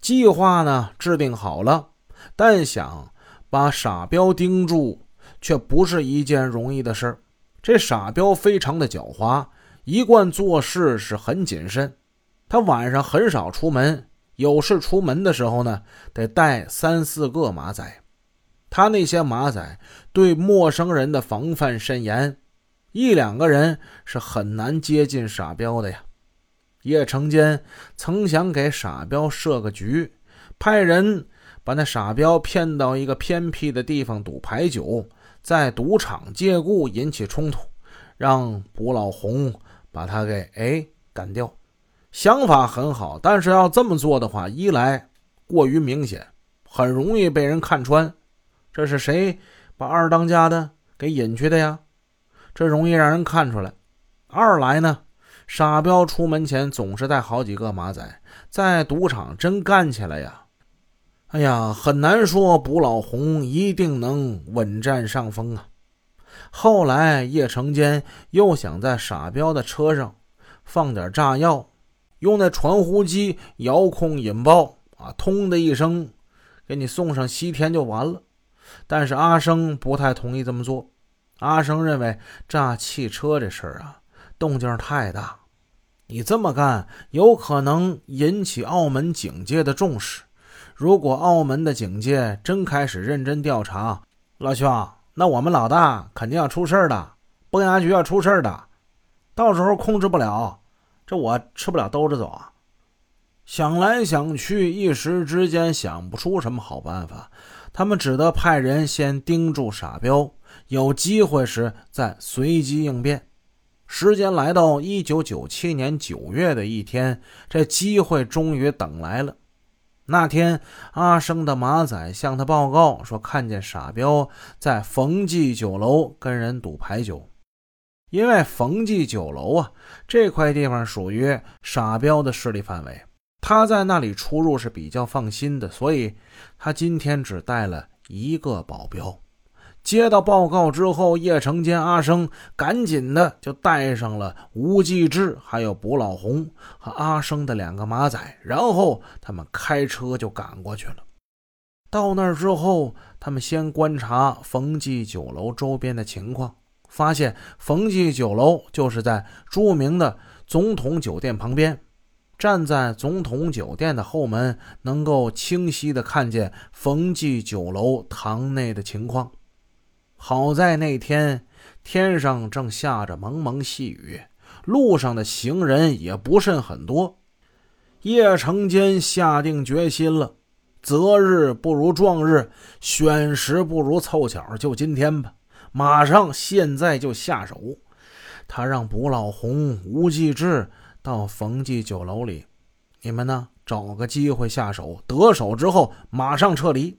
计划呢制定好了，但想把傻彪盯住，却不是一件容易的事儿。这傻彪非常的狡猾，一贯做事是很谨慎。他晚上很少出门，有事出门的时候呢，得带三四个马仔。他那些马仔对陌生人的防范甚严，一两个人是很难接近傻彪的呀。叶成坚曾想给傻彪设个局，派人把那傻彪骗到一个偏僻的地方赌牌九，在赌场借故引起冲突，让卜老红把他给哎干掉。想法很好，但是要这么做的话，一来过于明显，很容易被人看穿，这是谁把二当家的给引去的呀？这容易让人看出来。二来呢？傻彪出门前总是带好几个马仔，在赌场真干起来呀！哎呀，很难说卜老红一定能稳占上风啊。后来叶成坚又想在傻彪的车上放点炸药，用那传呼机遥控引爆啊，通的一声给你送上西天就完了。但是阿生不太同意这么做，阿生认为炸汽车这事儿啊。动静太大，你这么干有可能引起澳门警界的重视。如果澳门的警界真开始认真调查，老兄，那我们老大肯定要出事的，崩牙局要出事的，到时候控制不了，这我吃不了兜着走啊！想来想去，一时之间想不出什么好办法，他们只得派人先盯住傻彪，有机会时再随机应变。时间来到一九九七年九月的一天，这机会终于等来了。那天，阿生的马仔向他报告说，看见傻彪在冯记酒楼跟人赌牌九。因为冯记酒楼啊，这块地方属于傻彪的势力范围，他在那里出入是比较放心的，所以他今天只带了一个保镖。接到报告之后，叶成坚、阿生赶紧的就带上了吴继志，还有卜老红和阿生的两个马仔，然后他们开车就赶过去了。到那儿之后，他们先观察冯记酒楼周边的情况，发现冯记酒楼就是在著名的总统酒店旁边，站在总统酒店的后门，能够清晰的看见冯记酒楼堂内的情况。好在那天天上正下着蒙蒙细雨，路上的行人也不甚很多。叶成坚下定决心了，择日不如撞日，选时不如凑巧，就今天吧！马上现在就下手。他让卜老红、吴继志到冯记酒楼里，你们呢找个机会下手，得手之后马上撤离。